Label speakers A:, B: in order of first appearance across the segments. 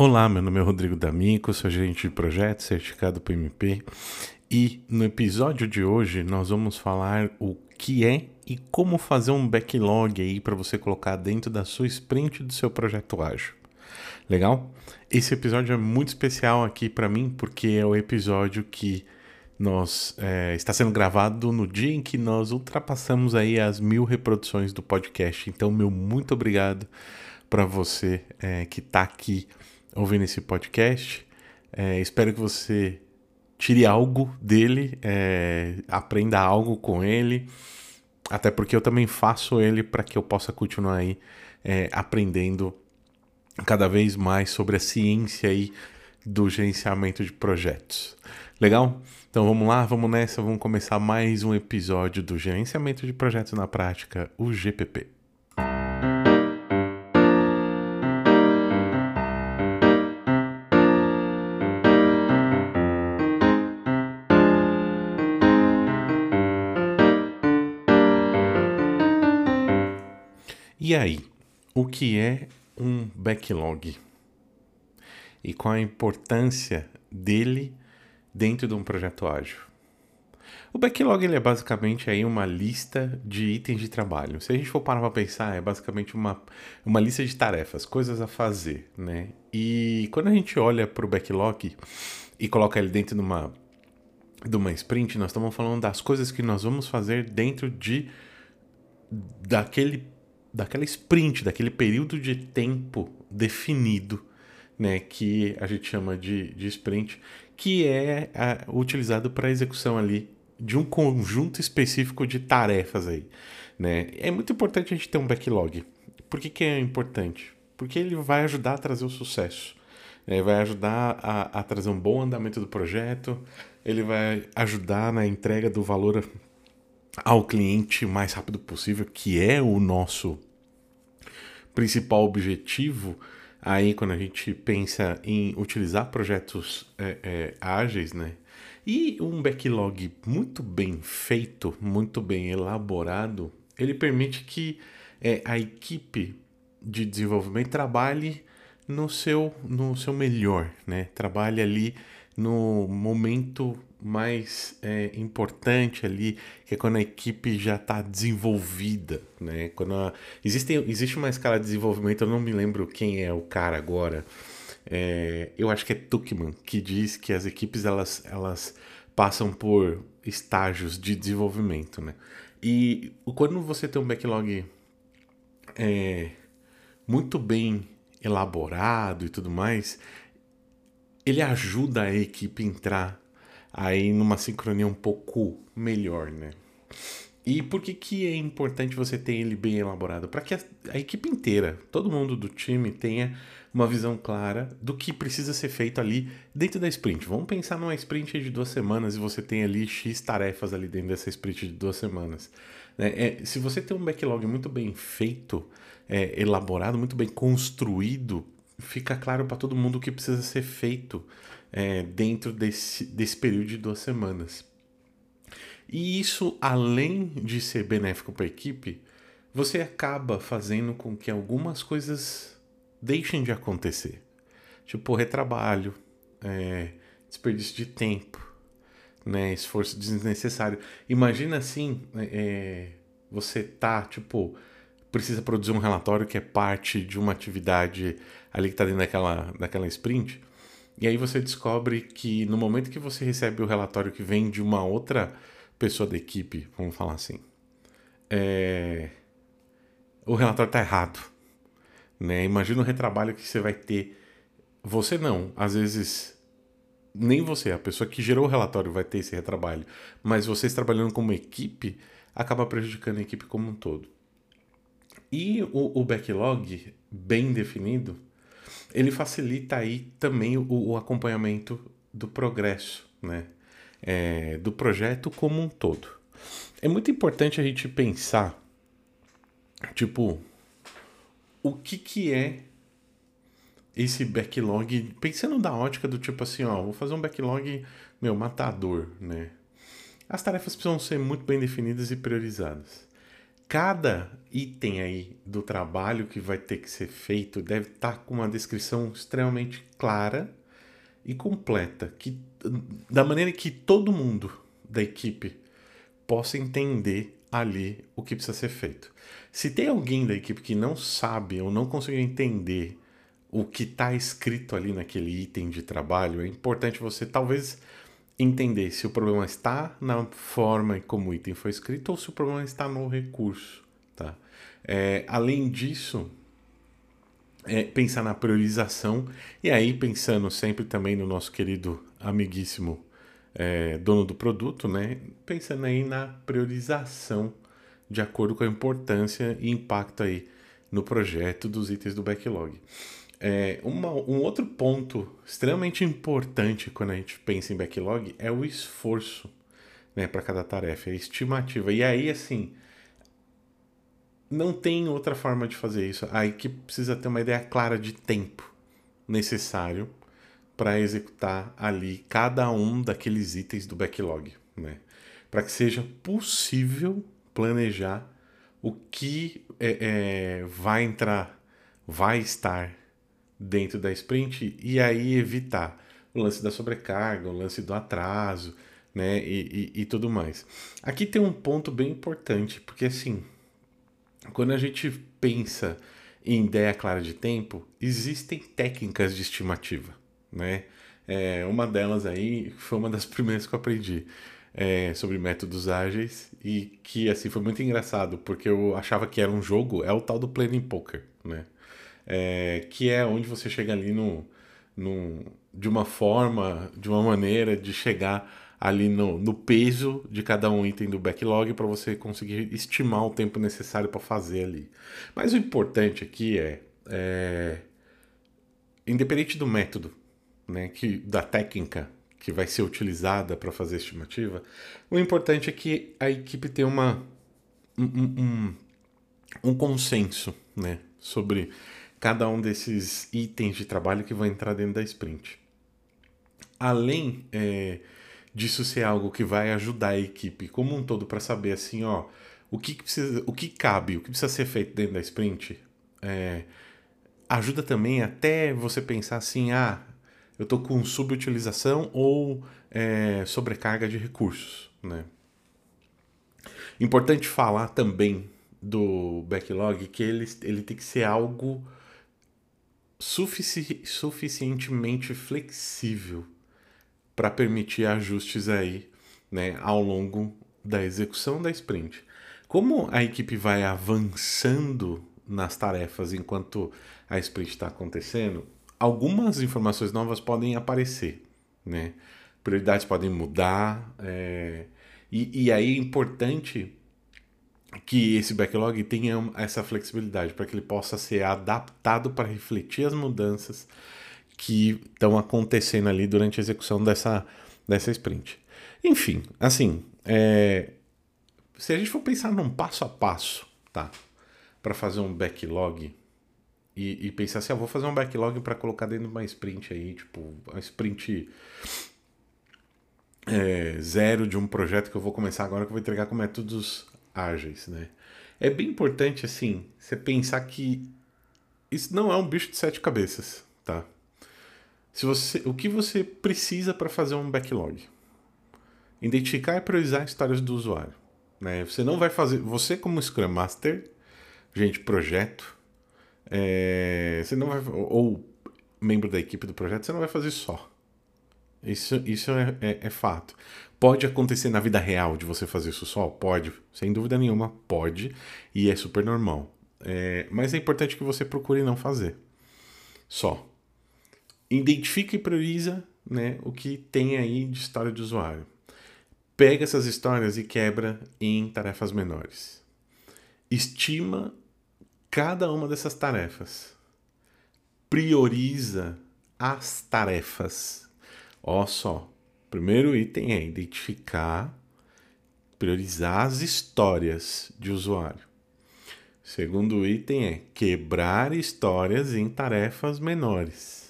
A: Olá, meu nome é Rodrigo D'Amico, sou gerente de projetos certificado PMP e no episódio de hoje nós vamos falar o que é e como fazer um backlog aí para você colocar dentro da sua sprint do seu projeto ágil. Legal? Esse episódio é muito especial aqui para mim porque é o episódio que nós é, está sendo gravado no dia em que nós ultrapassamos aí as mil reproduções do podcast. Então, meu muito obrigado para você é, que está aqui ouvindo esse podcast. É, espero que você tire algo dele, é, aprenda algo com ele, até porque eu também faço ele para que eu possa continuar aí é, aprendendo cada vez mais sobre a ciência aí do gerenciamento de projetos. Legal? Então vamos lá, vamos nessa, vamos começar mais um episódio do Gerenciamento de Projetos na Prática, o GPP. E aí, o que é um backlog? E qual a importância dele dentro de um projeto ágil? O backlog ele é basicamente aí uma lista de itens de trabalho. Se a gente for parar para pensar, é basicamente uma, uma lista de tarefas, coisas a fazer, né? E quando a gente olha para o backlog e coloca ele dentro de uma, de uma sprint, nós estamos falando das coisas que nós vamos fazer dentro de daquele daquela sprint, daquele período de tempo definido, né, que a gente chama de, de sprint, que é a, utilizado para a execução ali de um conjunto específico de tarefas aí, né? É muito importante a gente ter um backlog. Por que, que é importante? Porque ele vai ajudar a trazer o sucesso, né? vai ajudar a, a trazer um bom andamento do projeto, ele vai ajudar na entrega do valor ao cliente o mais rápido possível, que é o nosso principal objetivo aí quando a gente pensa em utilizar projetos é, é, ágeis, né? E um backlog muito bem feito, muito bem elaborado, ele permite que é, a equipe de desenvolvimento trabalhe no seu, no seu melhor, né? Trabalhe ali no momento mais é, importante ali, que é quando a equipe já está desenvolvida, né? Quando a, existe, existe uma escala de desenvolvimento, eu não me lembro quem é o cara agora, é, eu acho que é Tuckman, que diz que as equipes elas, elas passam por estágios de desenvolvimento, né? E quando você tem um backlog é, muito bem elaborado e tudo mais, ele ajuda a equipe a entrar aí numa sincronia um pouco melhor, né? E por que, que é importante você ter ele bem elaborado? Para que a, a, equipe inteira, todo mundo do time, tenha uma visão clara do que precisa ser feito ali dentro da sprint. Vamos pensar numa sprint de duas semanas e você tem ali X tarefas ali dentro dessa sprint de duas semanas. Né? É, se você tem um backlog muito bem feito, é, elaborado, muito bem construído, fica claro para todo mundo o que precisa ser feito é, dentro desse, desse período de duas semanas. E isso, além de ser benéfico para a equipe, você acaba fazendo com que algumas coisas deixem de acontecer. Tipo, retrabalho, é, desperdício de tempo, né, esforço desnecessário. Imagina assim, é, você tá, tipo, precisa produzir um relatório que é parte de uma atividade ali que está dentro daquela, daquela sprint. E aí você descobre que no momento que você recebe o relatório que vem de uma outra pessoa da equipe, vamos falar assim, é... o relatório está errado. Né? Imagina o retrabalho que você vai ter. Você não, às vezes nem você, a pessoa que gerou o relatório vai ter esse retrabalho, mas vocês trabalhando como equipe acaba prejudicando a equipe como um todo. E o, o backlog bem definido, ele facilita aí também o, o acompanhamento do progresso, né? É, do projeto como um todo. É muito importante a gente pensar, tipo, o que que é esse backlog, pensando da ótica do tipo assim, ó, vou fazer um backlog, meu, matador, né? As tarefas precisam ser muito bem definidas e priorizadas. cada item aí do trabalho que vai ter que ser feito deve estar tá com uma descrição extremamente clara e completa, que da maneira que todo mundo da equipe possa entender ali o que precisa ser feito. Se tem alguém da equipe que não sabe ou não conseguiu entender o que está escrito ali naquele item de trabalho, é importante você talvez entender se o problema está na forma como o item foi escrito ou se o problema está no recurso. Tá? É, além disso, é, pensar na priorização e aí pensando sempre também no nosso querido amiguíssimo é, dono do produto, né? Pensando aí na priorização de acordo com a importância e impacto aí no projeto dos itens do backlog. É, uma, um outro ponto extremamente importante quando a gente pensa em backlog é o esforço né, para cada tarefa, a estimativa. E aí, assim, não tem outra forma de fazer isso. A equipe precisa ter uma ideia clara de tempo necessário para executar ali cada um daqueles itens do backlog, né? Para que seja possível planejar o que é, é, vai entrar, vai estar dentro da sprint e aí evitar o lance da sobrecarga, o lance do atraso, né, e, e, e tudo mais. Aqui tem um ponto bem importante, porque assim, quando a gente pensa em ideia clara de tempo, existem técnicas de estimativa, né? É, uma delas aí foi uma das primeiras que eu aprendi é, sobre métodos ágeis e que assim foi muito engraçado porque eu achava que era um jogo, é o tal do planning poker, né? é, que é onde você chega ali no, no, de uma forma, de uma maneira de chegar ali no, no peso de cada um item do backlog para você conseguir estimar o tempo necessário para fazer ali. Mas o importante aqui é, é independente do método, né, que, da técnica que vai ser utilizada para fazer a estimativa, o importante é que a equipe tenha uma, um, um, um consenso né, sobre cada um desses itens de trabalho que vão entrar dentro da sprint. Além é, disso ser algo que vai ajudar a equipe como um todo para saber assim, ó, o que, precisa, o que cabe, o que precisa ser feito dentro da sprint, é, ajuda também até você pensar assim, ah, eu estou com subutilização ou é, sobrecarga de recursos, né? Importante falar também do backlog que ele, ele tem que ser algo sufici suficientemente flexível para permitir ajustes aí, né, ao longo da execução da sprint. Como a equipe vai avançando nas tarefas enquanto a sprint está acontecendo, algumas informações novas podem aparecer, né? Prioridades podem mudar, é... e, e aí é importante que esse backlog tenha essa flexibilidade para que ele possa ser adaptado para refletir as mudanças que estão acontecendo ali durante a execução dessa, dessa sprint. Enfim, assim, é, se a gente for pensar num passo a passo, tá? Para fazer um backlog e, e, pensar assim, ah, vou fazer um backlog para colocar dentro de uma sprint aí, tipo, a sprint é, zero de um projeto que eu vou começar agora que eu vou entregar com métodos ágeis, né? É bem importante, assim, você pensar que isso não é um bicho de sete cabeças, tá? Se você, o que você precisa para fazer um backlog? Identificar e priorizar histórias do usuário. Né? Você não vai fazer. Você, como Scrum Master, gente, projeto, é, você não vai. Ou membro da equipe do projeto, você não vai fazer só. Isso, isso é, é, é, fato. Pode acontecer na vida real de você fazer isso só? Pode, sem dúvida nenhuma, pode, e é super normal. É, mas é importante que você procure não fazer. Só. Identifica e prioriza né, o que tem aí de história de usuário. Pega essas histórias e quebra em tarefas menores. Estima cada uma dessas tarefas. Prioriza as tarefas Ó só, primeiro item é identificar, priorizar as histórias de usuário. Segundo item é quebrar histórias em tarefas menores.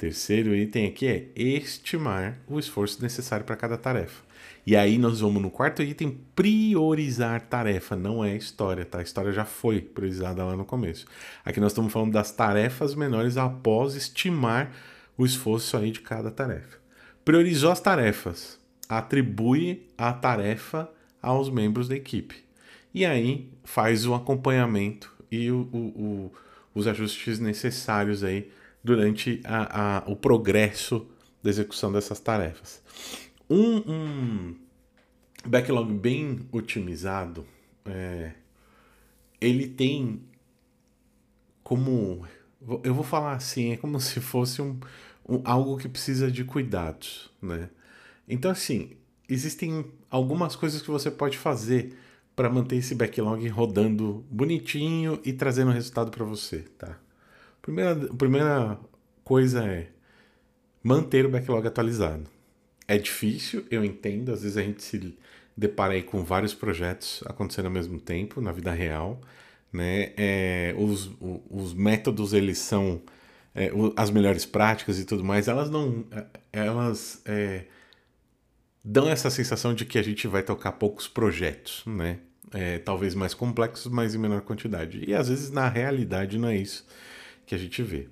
A: Terceiro item aqui é estimar o esforço necessário para cada tarefa. E aí nós vamos no quarto item, priorizar tarefa. Não é história, tá? A história já foi priorizada lá no começo. Aqui nós estamos falando das tarefas menores após estimar o esforço aí de cada tarefa. Priorizou as tarefas, atribui a tarefa aos membros da equipe. E aí faz o acompanhamento e o, o, o, os ajustes necessários aí durante a, a, o progresso da execução dessas tarefas. Um, um backlog bem otimizado, é, ele tem como. Eu vou falar assim, é como se fosse um, um, algo que precisa de cuidados, né? Então, assim, existem algumas coisas que você pode fazer para manter esse backlog rodando bonitinho e trazendo resultado para você, tá? Primeira, primeira coisa é manter o backlog atualizado. É difícil, eu entendo, às vezes a gente se depara aí com vários projetos acontecendo ao mesmo tempo na vida real, né? É, os, os métodos eles são é, as melhores práticas e tudo mais, elas não, é, elas é, dão essa sensação de que a gente vai tocar poucos projetos, né? É, talvez mais complexos, mas em menor quantidade. E às vezes na realidade não é isso que a gente vê.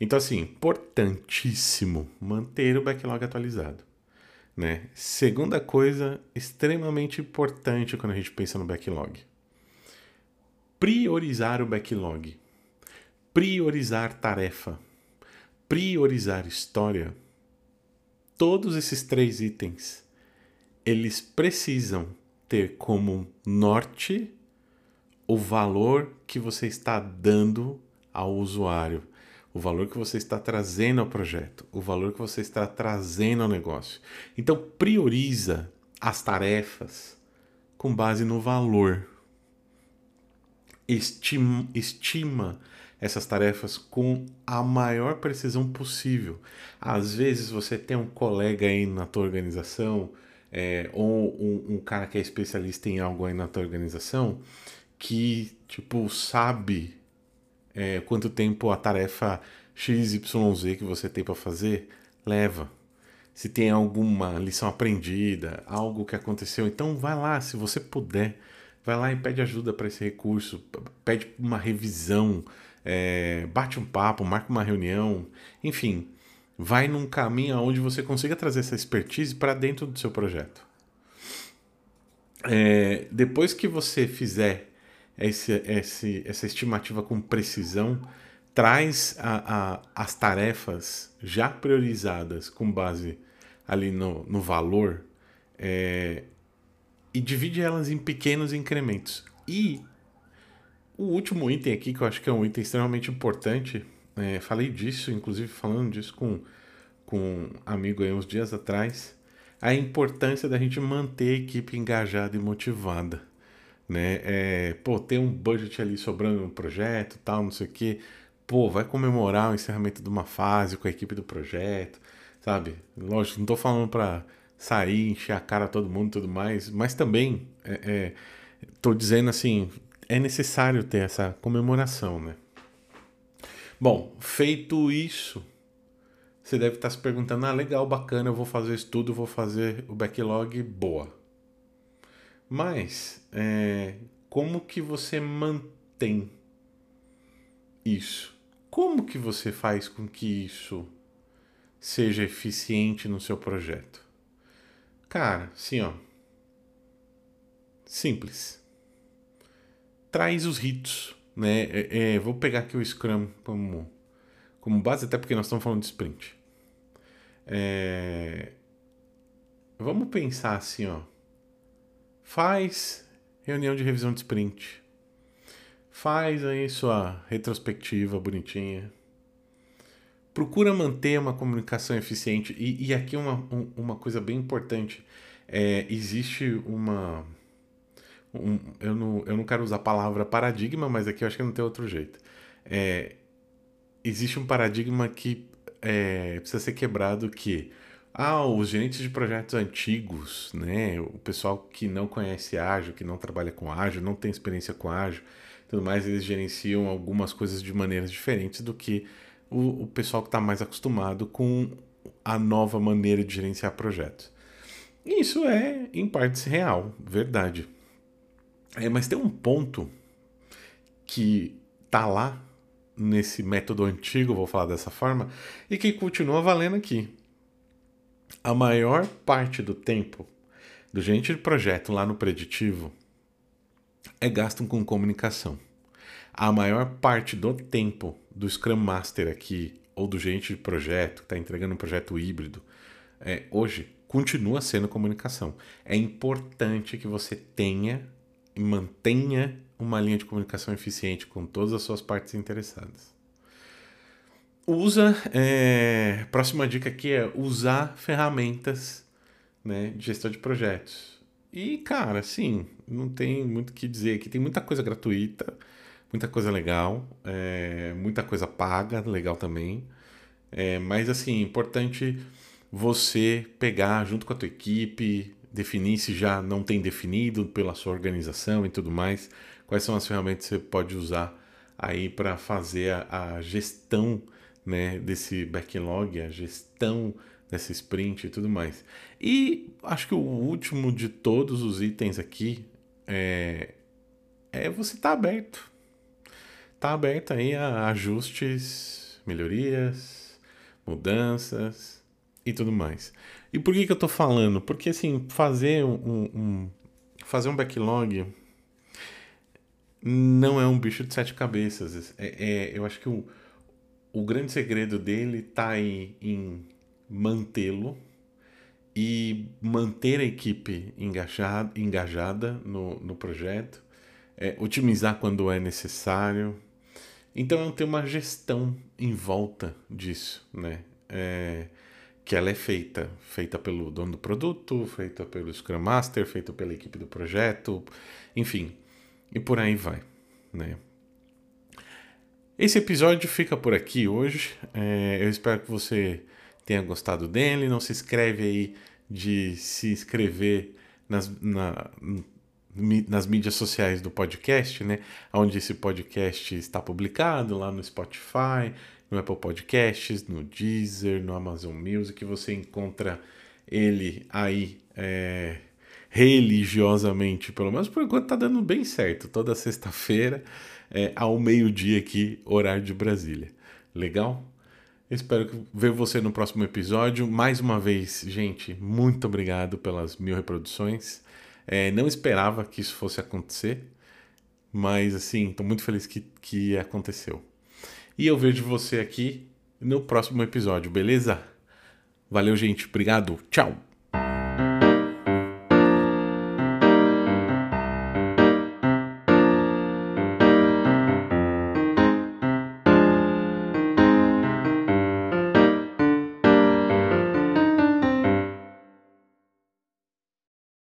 A: Então, assim, importantíssimo manter o backlog atualizado. Né? Segunda coisa, extremamente importante quando a gente pensa no backlog: priorizar o backlog, priorizar tarefa, priorizar história. Todos esses três itens, eles precisam ter como norte o valor que você está dando ao usuário, o valor que você está trazendo ao projeto, o valor que você está trazendo ao negócio. Então prioriza as tarefas com base no valor. Estima, estima essas tarefas com a maior precisão possível. Às vezes você tem um colega aí na tua organização, é, ou um, um, cara que é especialista em algo aí na tua organização, que tipo sabe é, quanto tempo a tarefa XYZ que você tem para fazer leva. Se tem alguma lição aprendida, algo que aconteceu, então vai lá, se você puder, vai lá e pede ajuda para esse recurso, pede uma revisão, é, bate um papo, marca uma reunião, enfim, vai num caminho onde você consiga trazer essa expertise para dentro do seu projeto. É, depois que você fizer esse, esse, essa estimativa com precisão, traz a, a, as tarefas já priorizadas com base ali no, no valor é, e divide elas em pequenos incrementos. E o último item aqui, que eu acho que é um item extremamente importante, é, falei disso, inclusive falando disso com, com um amigo aí uns dias atrás, a importância da gente manter a equipe engajada e motivada né? É, pô, tem um budget ali sobrando no projeto, tal, não sei o quê. Pô, vai comemorar o encerramento de uma fase com a equipe do projeto, sabe? Lógico, não tô falando para sair, encher a cara a todo mundo e tudo mais, mas também é, é, tô dizendo assim, é necessário ter essa comemoração, né? Bom, feito isso, você deve estar se perguntando: ah, legal, bacana, eu vou fazer isso tudo, vou fazer o backlog, boa. Mas é, como que você mantém isso? Como que você faz com que isso seja eficiente no seu projeto? Cara, sim, ó. Simples. Traz os ritos, né? É, é, vou pegar aqui o Scrum como, como base, até porque nós estamos falando de sprint. É, vamos pensar assim, ó. Faz reunião de revisão de sprint. Faz aí sua retrospectiva bonitinha. Procura manter uma comunicação eficiente. E, e aqui uma, um, uma coisa bem importante. É, existe uma. Um, eu, não, eu não quero usar a palavra paradigma, mas aqui eu acho que não tem outro jeito. É, existe um paradigma que é, precisa ser quebrado que ah, os gerentes de projetos antigos, né? O pessoal que não conhece ágil, que não trabalha com ágil, não tem experiência com ágil, tudo mais, eles gerenciam algumas coisas de maneiras diferentes do que o, o pessoal que está mais acostumado com a nova maneira de gerenciar projetos. Isso é, em partes, real, verdade. É, mas tem um ponto que tá lá nesse método antigo, vou falar dessa forma, e que continua valendo aqui. A maior parte do tempo do gerente de projeto lá no preditivo é gasto com comunicação. A maior parte do tempo do Scrum Master aqui, ou do gerente de projeto, que está entregando um projeto híbrido, é, hoje continua sendo comunicação. É importante que você tenha e mantenha uma linha de comunicação eficiente com todas as suas partes interessadas. Usa, é, próxima dica aqui é usar ferramentas né, de gestão de projetos. E, cara, sim, não tem muito o que dizer aqui. Tem muita coisa gratuita, muita coisa legal, é, muita coisa paga, legal também. É, mas, assim, importante você pegar junto com a tua equipe, definir se já não tem definido pela sua organização e tudo mais, quais são as ferramentas que você pode usar aí para fazer a, a gestão né, desse backlog, a gestão dessa sprint e tudo mais. E acho que o último de todos os itens aqui é, é você estar tá aberto. Tá aberto aí a ajustes, melhorias, mudanças e tudo mais. E por que, que eu tô falando? Porque assim, fazer um, um fazer um backlog não é um bicho de sete cabeças. É, é eu acho que o, o grande segredo dele está em mantê-lo e manter a equipe engajada, engajada no, no projeto, é, otimizar quando é necessário. Então, tem uma gestão em volta disso, né? É, que ela é feita, feita pelo dono do produto, feita pelo Scrum Master, feita pela equipe do projeto, enfim, e por aí vai, né? Esse episódio fica por aqui hoje. É, eu espero que você tenha gostado dele. Não se inscreve aí de se inscrever nas, na, nas mídias sociais do podcast, né? Onde esse podcast está publicado, lá no Spotify, no Apple Podcasts, no Deezer, no Amazon Music. Você encontra ele aí é, religiosamente, pelo menos por enquanto tá dando bem certo. Toda sexta-feira, é, ao meio-dia aqui, horário de Brasília. Legal? Espero ver você no próximo episódio. Mais uma vez, gente, muito obrigado pelas mil reproduções. É, não esperava que isso fosse acontecer, mas assim, estou muito feliz que, que aconteceu. E eu vejo você aqui no próximo episódio, beleza? Valeu, gente. Obrigado. Tchau.